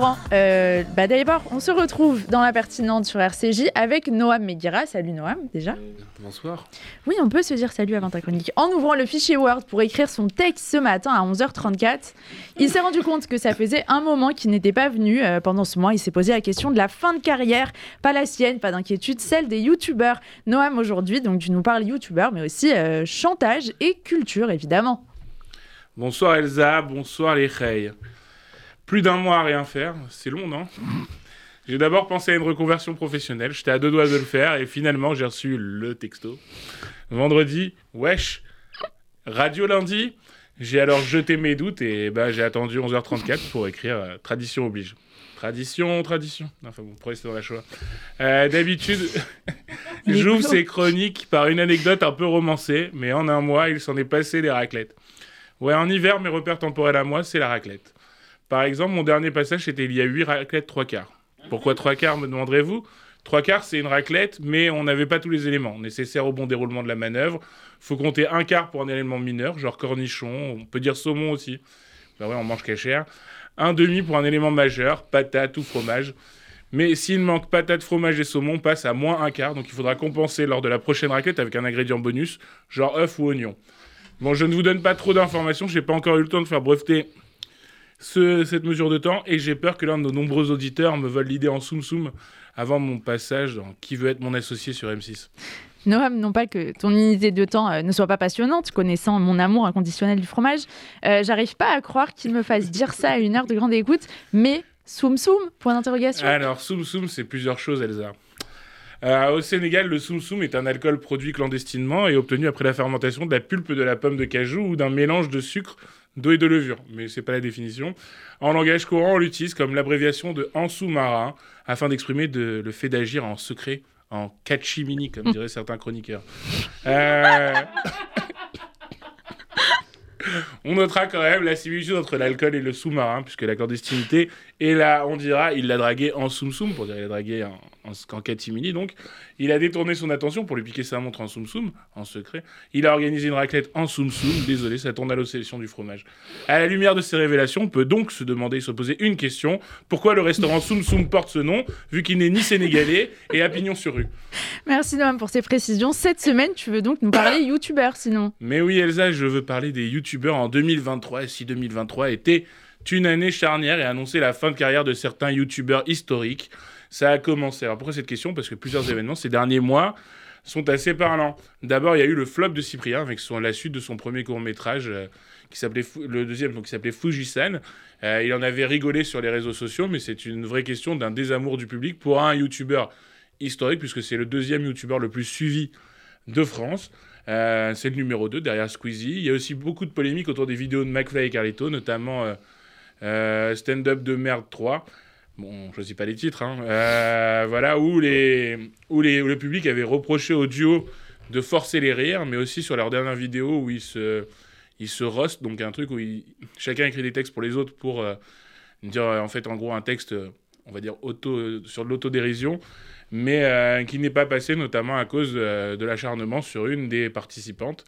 ouvrant, euh, bah d'abord, on se retrouve dans la pertinente sur RCJ avec Noam Meguira. Salut Noam, déjà. Bonsoir. Oui, on peut se dire salut avant ta chronique. En ouvrant le fichier Word pour écrire son texte ce matin à 11h34, il s'est rendu compte que ça faisait un moment qu'il n'était pas venu. Euh, pendant ce mois, il s'est posé la question de la fin de carrière. Pas la sienne, pas d'inquiétude, celle des youtubeurs. Noam, aujourd'hui, donc tu nous parles youtubeur, mais aussi euh, chantage et culture, évidemment. Bonsoir Elsa, bonsoir les Reilles. Plus d'un mois à rien faire, c'est long, non J'ai d'abord pensé à une reconversion professionnelle, j'étais à deux doigts de le faire et finalement j'ai reçu le texto. Vendredi, wesh, radio lundi, j'ai alors jeté mes doutes et bah, j'ai attendu 11h34 pour écrire euh, Tradition oblige. Tradition, tradition. Enfin bon, pour rester dans la Shoah. Euh, D'habitude, j'ouvre ces chroniques par une anecdote un peu romancée, mais en un mois, il s'en est passé des raclettes. Ouais, en hiver, mes repères temporels à moi, c'est la raclette. Par exemple, mon dernier passage, c'était il y a 8 raclettes 3 quarts. Pourquoi 3 quarts, me demanderez-vous? 3 quarts, c'est une raclette, mais on n'avait pas tous les éléments nécessaires au bon déroulement de la manœuvre. faut compter un quart pour un élément mineur, genre cornichon, on peut dire saumon aussi. Bah ouais, on mange cachère. Un demi pour un élément majeur, patate ou fromage. Mais s'il manque patate, fromage et saumon, on passe à moins un quart, donc il faudra compenser lors de la prochaine raclette avec un ingrédient bonus, genre œuf ou oignon. Bon, je ne vous donne pas trop d'informations, j'ai pas encore eu le temps de faire breveter ce- cette mesure de temps et j'ai peur que l'un de nos nombreux auditeurs me vole l'idée en soum soum avant mon passage dans Qui veut être mon associé sur M6. Noam, non pas que ton unité de temps euh, ne soit pas passionnante, connaissant mon amour inconditionnel du fromage, euh, j'arrive pas à croire qu'il me fasse dire ça à une heure de grande écoute, mais soum soum, point d'interrogation. Alors, soum soum, c'est plusieurs choses, Elsa. Euh, au Sénégal, le soum soum est un alcool produit clandestinement et obtenu après la fermentation de la pulpe de la pomme de cajou ou d'un mélange de sucre, d'eau et de levure. Mais c'est pas la définition. En langage courant, on l'utilise comme l'abréviation de en sous-marin afin d'exprimer de- le fait d'agir en secret, en catchimini, comme diraient certains chroniqueurs. Euh, On notera quand même la similitude entre l'alcool et le sous-marin, puisque la clandestinité, et là, on dira, il l'a dragué en soum-soum, pour dire il l'a dragué en, en, catimini, donc. Il a détourné son attention pour lui piquer sa montre en soum-soum, en secret. Il a organisé une raclette en soum-soum, désolé, ça tourne à l'obsession du fromage. À la lumière de ces révélations, on peut donc se demander, se poser une question, pourquoi le restaurant soum-soum porte ce nom, vu qu'il n'est ni sénégalais et à pignon sur rue? Merci Noam pour ces précisions. Cette semaine, tu veux donc nous parler youtubeur sinon? Mais oui, Elsa, je veux parler des youtubeurs en 2023. Et si 2023 était une année charnière et annonçait la fin de carrière de certains youtubeurs historiques, ça a commencé. Alors pourquoi cette question? Parce que plusieurs événements ces derniers mois sont assez parlants. D'abord, il y a eu le flop de Cyprien avec son, la suite de son premier court métrage. euh, qui s'appelait le deuxième qui s'appelait Fujisan. Euh, il en avait rigolé sur les réseaux sociaux, mais c'est une vraie question d'un désamour du public pour un youtubeur historique, puisque c'est le deuxième youtubeur le plus suivi de France. Euh, c'est le numéro 2 derrière Squeezie. Il y a aussi beaucoup de polémiques autour des vidéos de McFly et Carlito, notamment Stand Up de Merde 3. Bon, je choisis pas les titres, hein. Euh, voilà, où, les, où, les, où le public avait reproché au duo de forcer les rires, mais aussi sur leur dernière vidéo où ils se, ils se donc un truc où chacun écrit des textes pour les autres pour euh, dire, euh, en fait, en gros, un texte, on va dire, auto, sur de l'autodérision, mais qui n'est pas passé notamment à cause de l'acharnement sur une des participantes.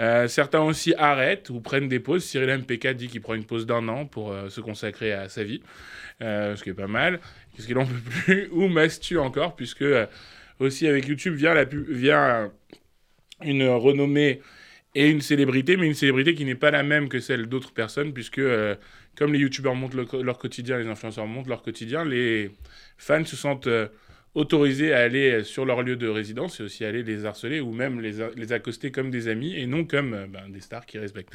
Euh, certains aussi arrêtent ou prennent des pauses. Cyril MPK dit qu'il prend une pause d'un an pour euh, se consacrer à sa vie, euh, ce qui est pas mal, parce qu'il en peut plus, ou Mastu encore, puisque aussi avec YouTube vient, la pu- vient une renommée et une célébrité, mais une célébrité qui n'est pas la même que celle d'autres personnes, puisque comme les youtubeurs montrent le- leur quotidien, les influenceurs montrent leur quotidien, les fans se sentent autorisés à aller sur leur lieu de résidence et aussi aller les harceler ou même les, les accoster comme des amis et non comme euh, ben, des stars qui respectent.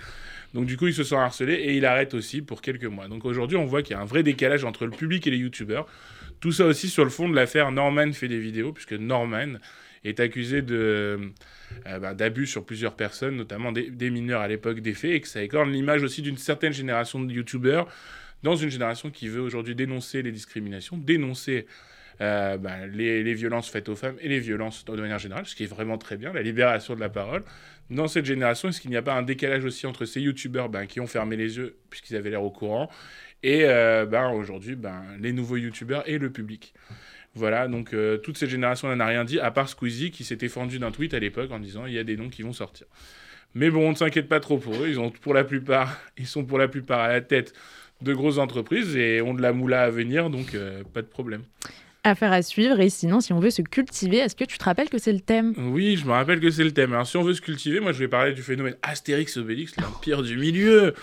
Donc du coup, il se sent harcelé et il arrête aussi pour quelques mois. Donc aujourd'hui, on voit qu'il y a un vrai décalage entre le public et les youtubeurs. Tout ça aussi sur le fond de l'affaire Norman fait des vidéos, puisque Norman est accusé de euh, bah, d'abus sur plusieurs personnes, notamment des mineurs à l'époque des faits, et que ça écorne l'image aussi d'une certaine génération de youtubeurs, dans une génération qui veut aujourd'hui dénoncer les discriminations, dénoncer euh, bah, les, violences faites aux femmes et les violences de manière générale, ce qui est vraiment très bien, la libération de la parole. Dans cette génération, est-ce qu'il n'y a pas un décalage aussi entre ces youtubeurs ben, qui ont fermé les yeux puisqu'ils avaient l'air au courant et euh, ben, aujourd'hui ben, les nouveaux youtubeurs et le public? Voilà, donc euh, toute cette génération n'a rien dit, à part Squeezie qui s'était fendu d'un tweet à l'époque en disant il y a des noms qui vont sortir. Mais bon, on ne s'inquiète pas trop pour eux, ils, ont pour la plupart, ils sont pour la plupart à la tête de grosses entreprises et ont de la moula à venir, donc euh, pas de problème. Affaire à suivre, et sinon, si on veut se cultiver, est-ce que tu te rappelles que c'est le thème? Oui, je me rappelle que c'est le thème. Alors, si on veut se cultiver, moi, je vais parler du phénomène Astérix Obélix, l'empire du milieu.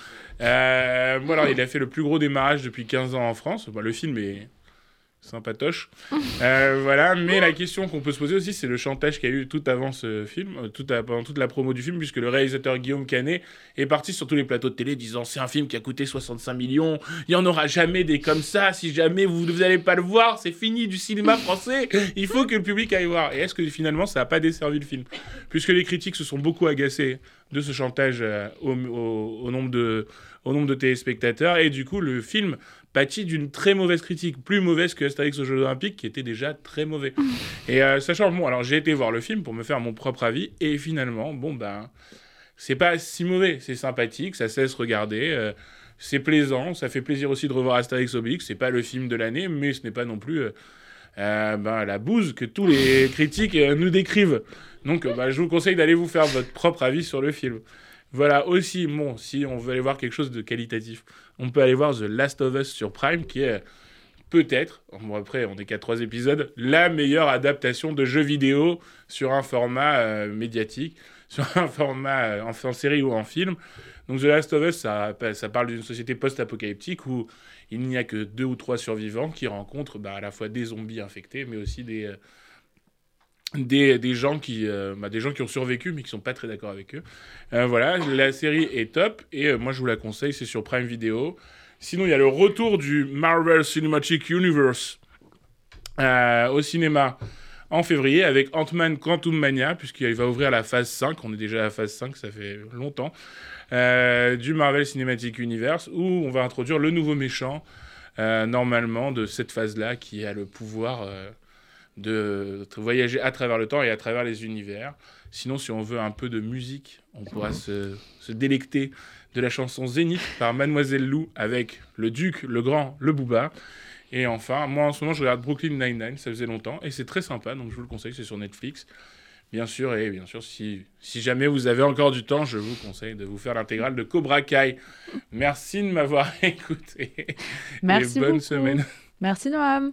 Euh, alors, il a fait le plus gros démarrage depuis 15 ans en France. Bah, le film est sympatoche. Euh, voilà, mais la question qu'on peut se poser aussi, c'est le chantage qu'il y a eu tout avant ce film, euh, tout pendant toute la promo du film, puisque le réalisateur Guillaume Canet est parti sur tous les plateaux de télé disant c'est un film qui a coûté 65 millions, il n'y en aura jamais des comme ça, si jamais vous n'allez pas le voir, c'est fini du cinéma français, il faut que le public aille voir. Et est-ce que finalement ça n'a pas desservi le film? Puisque les critiques se sont beaucoup agacés de ce chantage euh, au, au nombre de téléspectateurs, et du coup le film pâtit d'une très mauvaise critique, plus mauvaise que Astérix aux Jeux Olympiques, qui était déjà très mauvais. Et euh, sachant, bon, alors j'ai été voir le film pour me faire mon propre avis, et finalement, bon, ben, c'est pas si mauvais, c'est sympathique, ça cesse regarder, euh, c'est plaisant, ça fait plaisir aussi de revoir Astérix Obélix, c'est pas le film de l'année, mais ce n'est pas non plus euh, euh, ben, la bouse que tous les critiques nous décrivent. Donc, ben, je vous conseille d'aller vous faire votre propre avis sur le film. Voilà, aussi, bon, si on veut aller voir quelque chose de qualitatif, on peut aller voir The Last of Us sur Prime, qui est peut-être, bon après on est qu'à trois épisodes, la meilleure adaptation de jeux vidéo sur un format euh, médiatique. sur un format euh, en, série ou en film. Donc The Last of Us, ça, ça parle d'une société post-apocalyptique où il n'y a que deux ou trois survivants qui rencontrent bah, à la fois des zombies infectés, mais aussi des, euh, des, des, gens qui, euh, bah, des gens qui ont survécu mais qui sont pas très d'accord avec eux. Euh, voilà, la série est top et euh, moi je vous la conseille, c'est sur Prime Video. Sinon, il y a le retour du Marvel Cinematic Universe au cinéma en février avec Ant-Man Quantum Mania, puisqu'il va ouvrir la phase 5. On est déjà à la phase 5, ça fait longtemps. du Marvel Cinematic Universe, où on va introduire le nouveau méchant, normalement, de cette phase-là, qui a le pouvoir de voyager à travers le temps et à travers les univers. Sinon, si on veut un peu de musique, on pourra se, se délecter de la chanson Zénith par Mademoiselle Lou avec le Duc, le Grand, le Booba. Et enfin, moi en ce moment, je regarde Brooklyn Nine-Nine, ça faisait longtemps, et c'est très sympa, donc je vous le conseille, c'est sur Netflix. Bien sûr, et bien sûr, si, si jamais vous avez encore du temps, je vous conseille de vous faire l'intégrale de Cobra Kai. Merci de m'avoir écouté. Merci et bonne beaucoup. semaine. Merci Noam.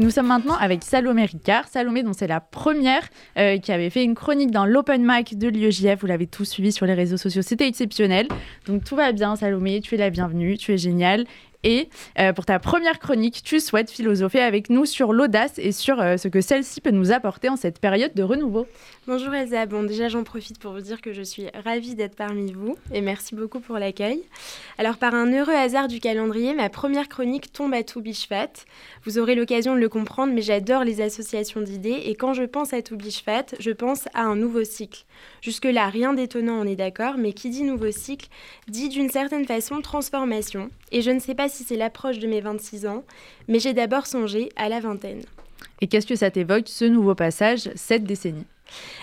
Nous sommes maintenant avec Salomé Ricard. Salomé, dont c'est la première euh, qui avait fait une chronique dans l'Open Mic de l'IEJF. Vous l'avez tous suivi sur les réseaux sociaux. C'était exceptionnel. Donc tout va bien, Salomé. Tu es la bienvenue. Tu es géniale. Et euh, pour ta première chronique, tu souhaites philosopher avec nous sur l'audace et sur euh, ce que celle-ci peut nous apporter en cette période de renouveau. Bonjour Elsa, bon déjà j'en profite pour vous dire que je suis ravie d'être parmi vous et merci beaucoup pour l'accueil. Alors par un heureux hasard du calendrier, ma première chronique tombe à Toubishfat. Vous aurez l'occasion de le comprendre mais j'adore les associations d'idées et quand je pense à Toubishfat, je pense à un nouveau cycle. Jusque-là rien d'étonnant on est d'accord mais qui dit nouveau cycle dit d'une certaine façon transformation et je ne sais pas si c'est l'approche de mes 26 ans mais j'ai d'abord songé à la vingtaine. Et qu'est-ce que ça t'évoque, ce nouveau passage, cette décennie?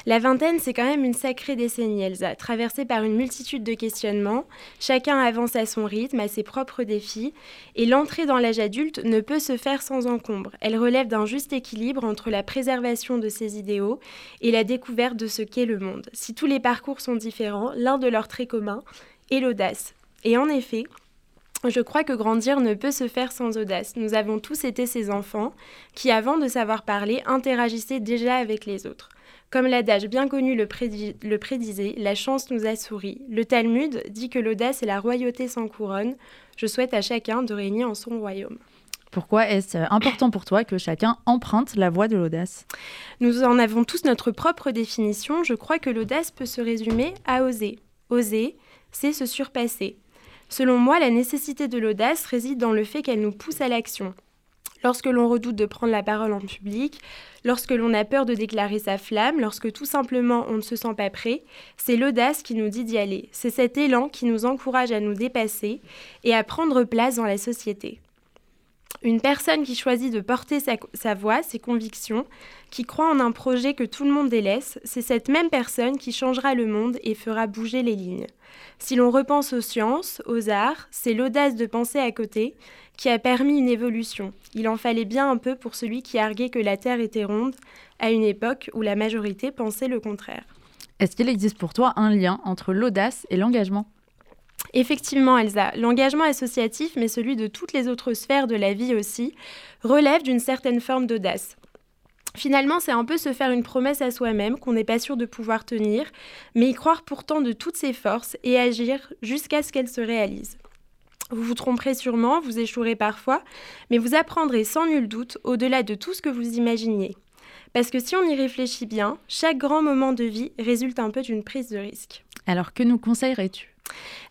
La vingtaine, c'est quand même une sacrée décennie, Elsa, traversée par une multitude de questionnements. Chacun avance à son rythme, à ses propres défis, et l'entrée dans l'âge adulte ne peut se faire sans encombre. Elle relève d'un juste équilibre entre la préservation de ses idéaux et la découverte de ce qu'est le monde. Si tous les parcours sont différents, l'un de leurs traits communs est l'audace. Et en effet, je crois que grandir ne peut se faire sans audace. Nous avons tous été ces enfants qui, avant de savoir parler, interagissaient déjà avec les autres. Comme l'adage bien connu le, prédi le, prédisait, la chance nous a souri. Le Talmud dit que l'audace est la royauté sans couronne. Je souhaite à chacun de régner en son royaume. Pourquoi est-ce important pour toi que chacun emprunte la voie de l'audace? Nous en avons tous notre propre définition. Je crois que l'audace peut se résumer à oser. Oser, c'est se surpasser. Selon moi, la nécessité de l'audace réside dans le fait qu'elle nous pousse à l'action. Lorsque l'on redoute de prendre la parole en public, lorsque l'on a peur de déclarer sa flamme, lorsque tout simplement on ne se sent pas prêt, c'est l'audace qui nous dit d'y aller. C'est cet élan qui nous encourage à nous dépasser et à prendre place dans la société. Une personne qui choisit de porter sa, voix, ses convictions, qui croit en un projet que tout le monde délaisse, c'est cette même personne qui changera le monde et fera bouger les lignes. Si l'on repense aux sciences, aux arts, c'est l'audace de penser à côté qui a permis une évolution. Il en fallait bien un peu pour celui qui arguait que la Terre était ronde à une époque où la majorité pensait le contraire. Est-ce qu'il existe pour toi un lien entre l'audace et l'engagement? Effectivement, Elsa, l'engagement associatif, mais celui de toutes les autres sphères de la vie aussi, relève d'une certaine forme d'audace. Finalement, c'est un peu se faire une promesse à soi-même qu'on n'est pas sûr de pouvoir tenir, mais y croire pourtant de toutes ses forces et agir jusqu'à ce qu'elle se réalise. Vous vous tromperez sûrement, vous échouerez parfois, mais vous apprendrez sans nul doute au-delà de tout ce que vous imaginiez. Parce que si on y réfléchit bien, chaque grand moment de vie résulte un peu d'une prise de risque. Alors que nous conseillerais-tu?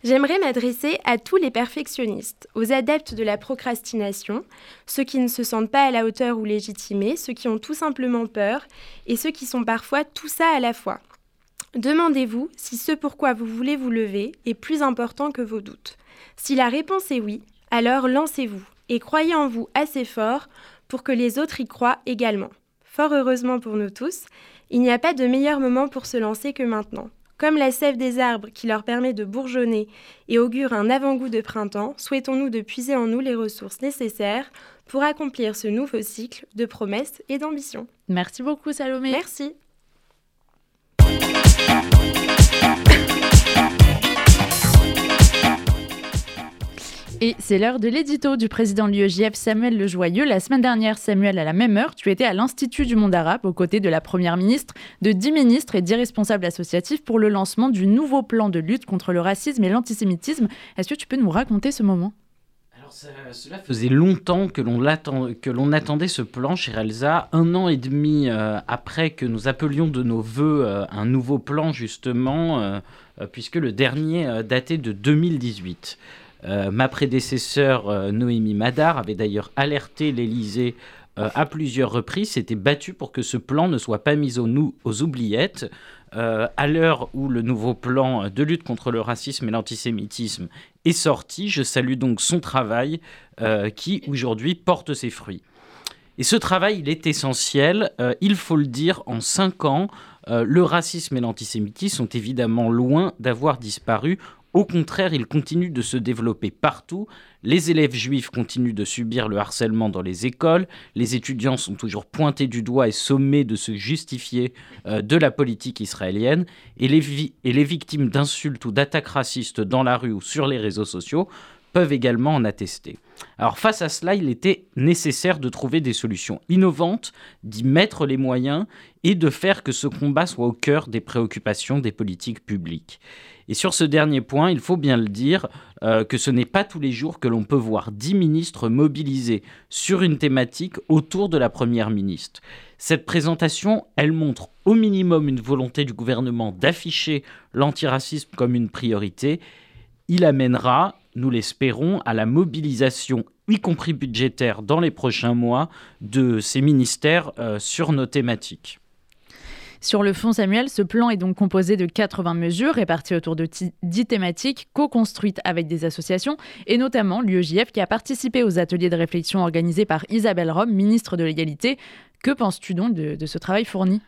J'aimerais m'adresser à tous les perfectionnistes, aux adeptes de la procrastination, ceux qui ne se sentent pas à la hauteur ou légitimés, ceux qui ont tout simplement peur et ceux qui sont parfois tout ça à la fois. Demandez-vous si ce pourquoi vous voulez vous lever est plus important que vos doutes. Si la réponse est oui, alors lancez-vous et croyez en vous assez fort pour que les autres y croient également. Fort heureusement pour nous tous, il n'y a pas de meilleur moment pour se lancer que maintenant. Comme la sève des arbres qui leur permet de bourgeonner et augure un avant-goût de printemps, souhaitons-nous de puiser en nous les ressources nécessaires pour accomplir ce nouveau cycle de promesses et d'ambition. Merci beaucoup Salomé. Merci. Et c'est l'heure de l'édito du président de l'UEJF, Samuel Lejoyeux. La semaine dernière, Samuel, à la même heure, tu étais à l'Institut du monde arabe aux côtés de la Première ministre, de 10 ministres et 10 responsables associatifs pour le lancement du nouveau plan de lutte contre le racisme et l'antisémitisme. Est-ce que tu peux nous raconter ce moment? Alors cela faisait longtemps que l'on attendait ce plan chez Elsa, un an et demi euh, après que nous appelions de nos voeux euh, un nouveau plan justement, euh, puisque le dernier datait de 2018. Euh, ma prédécesseur euh, Noémie Madar avait d'ailleurs alerté l'Élysée euh, à plusieurs reprises, s'était battu pour que ce plan ne soit pas mis aux, aux oubliettes. à l'heure où le nouveau plan de lutte contre le racisme et l'antisémitisme est sorti, je salue donc son travail qui aujourd'hui porte ses fruits. Et ce travail, il est essentiel, il faut le dire, en cinq ans, le racisme et l'antisémitisme sont évidemment loin d'avoir disparu. Au contraire, il continue de se développer partout. Les élèves juifs continuent de subir le harcèlement dans les écoles. Les étudiants sont toujours pointés du doigt et sommés de se justifier euh, de la politique israélienne. Et les, et les victimes d'insultes ou d'attaques racistes dans la rue ou sur les réseaux sociaux peuvent également en attester. Alors face à cela, il était nécessaire de trouver des solutions innovantes, d'y mettre les moyens et de faire que ce combat soit au cœur des préoccupations des politiques publiques. Et sur ce dernier point, il faut bien le dire, euh, que ce n'est pas tous les jours que l'on peut voir dix ministres mobilisés sur une thématique autour de la Première ministre. Cette présentation, elle montre au minimum une volonté du gouvernement d'afficher l'antiracisme comme une priorité. Il amènera, nous l'espérons, à la mobilisation, y compris budgétaire, dans les prochains mois, de ces ministères euh, sur nos thématiques. Sur le fond, Samuel, ce plan est donc composé de 80 mesures réparties autour de 10 thématiques co-construites avec des associations et notamment l'UEJF qui a participé aux ateliers de réflexion organisés par Isabelle Rome, ministre de l'égalité. Que penses-tu donc de, ce travail fourni?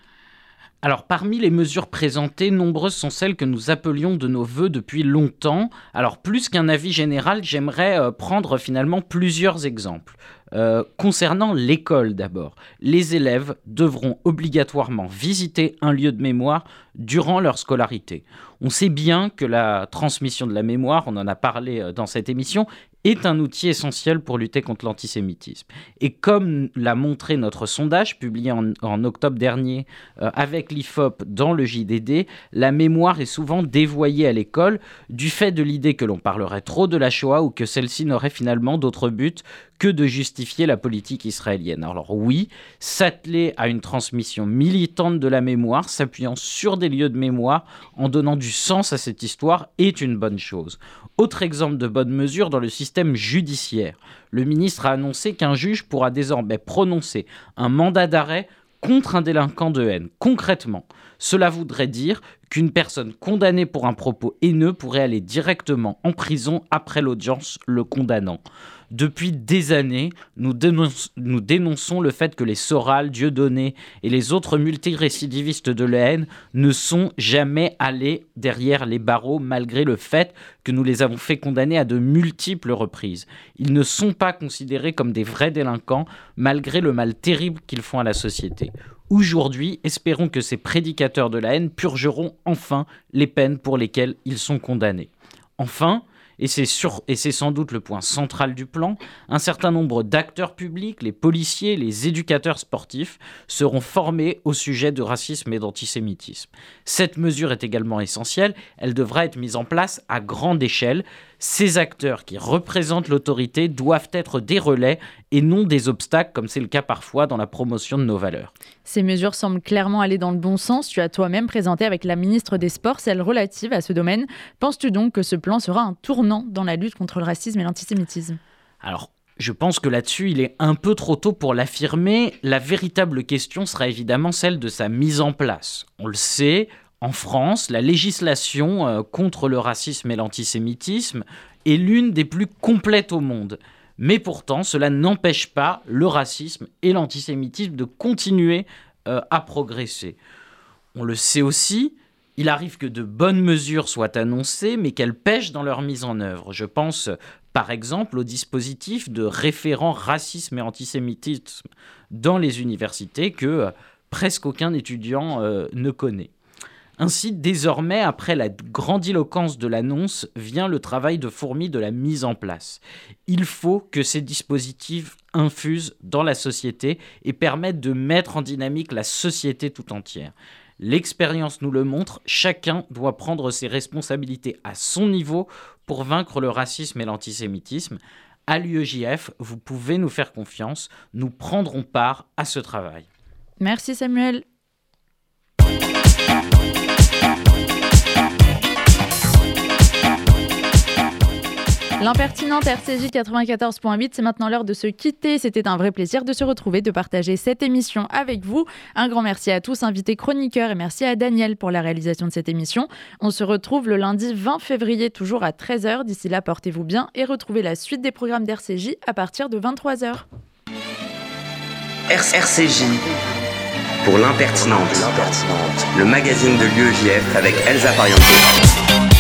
Alors parmi les mesures présentées, nombreuses sont celles que nous appelions de nos voeux depuis longtemps. Alors plus qu'un avis général, j'aimerais euh, prendre finalement plusieurs exemples. Euh, concernant l'école d'abord, les élèves devront obligatoirement visiter un lieu de mémoire durant leur scolarité. On sait bien que la transmission de la mémoire, on en a parlé euh, dans cette émission, est un outil essentiel pour lutter contre l'antisémitisme. Et comme l'a montré notre sondage publié en, octobre dernier euh, avec l'IFOP dans le JDD, la mémoire est souvent dévoyée à l'école du fait de l'idée que l'on parlerait trop de la Shoah ou que celle-ci n'aurait finalement d'autre but que de justifier la politique israélienne. Alors oui, s'atteler à une transmission militante de la mémoire, s'appuyant sur des lieux de mémoire, en donnant du sens à cette histoire, est une bonne chose. Autre exemple de bonne mesure dans le système judiciaire. Le ministre a annoncé qu'un juge pourra désormais prononcer un mandat d'arrêt contre un délinquant de haine. Concrètement, cela voudrait dire qu'une personne condamnée pour un propos haineux pourrait aller directement en prison après l'audience le condamnant. Depuis des années, nous, dénonçons le fait que les Soral, Dieudonné et les autres multirécidivistes de la haine ne sont jamais allés derrière les barreaux malgré le fait que nous les avons fait condamner à de multiples reprises. Ils ne sont pas considérés comme des vrais délinquants malgré le mal terrible qu'ils font à la société. Aujourd'hui, espérons que ces prédicateurs de la haine purgeront enfin les peines pour lesquelles ils sont condamnés. Enfin, et c'est, sans doute le point central du plan, un certain nombre d'acteurs publics, les policiers, les éducateurs sportifs, seront formés au sujet de racisme et d'antisémitisme. Cette mesure est également essentielle, elle devra être mise en place à grande échelle. Ces acteurs qui représentent l'autorité doivent être des relais et non des obstacles, comme c'est le cas parfois dans la promotion de nos valeurs. Ces mesures semblent clairement aller dans le bon sens. Tu as toi-même présenté avec la ministre des Sports celles relatives à ce domaine. Penses-tu donc que ce plan sera un tournant dans la lutte contre le racisme et l'antisémitisme? Alors, je pense que là-dessus, il est un peu trop tôt pour l'affirmer. La véritable question sera évidemment celle de sa mise en place. On le sait, en France, la législation euh, contre le racisme et l'antisémitisme est l'une des plus complètes au monde. Mais pourtant, cela n'empêche pas le racisme et l'antisémitisme de continuer euh, à progresser. On le sait aussi, il arrive que de bonnes mesures soient annoncées, mais qu'elles pêchent dans leur mise en œuvre. Je pense par exemple au dispositif de référent racisme et antisémitisme dans les universités que euh, presque aucun étudiant ne connaît. Ainsi, désormais, après la grandiloquence de l'annonce, vient le travail de fourmi de la mise en place. Il faut que ces dispositifs infusent dans la société et permettent de mettre en dynamique la société tout entière. L'expérience nous le montre, chacun doit prendre ses responsabilités à son niveau pour vaincre le racisme et l'antisémitisme. À l'UEJF, vous pouvez nous faire confiance, nous prendrons part à ce travail. Merci Samuel. L'impertinente RCJ 94.8, c'est maintenant l'heure de se quitter. C'était un vrai plaisir de se retrouver, de partager cette émission avec vous. Un grand merci à tous, invités chroniqueurs, et merci à Daniel pour la réalisation de cette émission. On se retrouve le lundi 20 février, toujours à 13h. D'ici là, portez-vous bien et retrouvez la suite des programmes d'RCJ à partir de 23h. RCJ pour l'impertinente, le magazine de l'UEJF avec Elsa Pariente.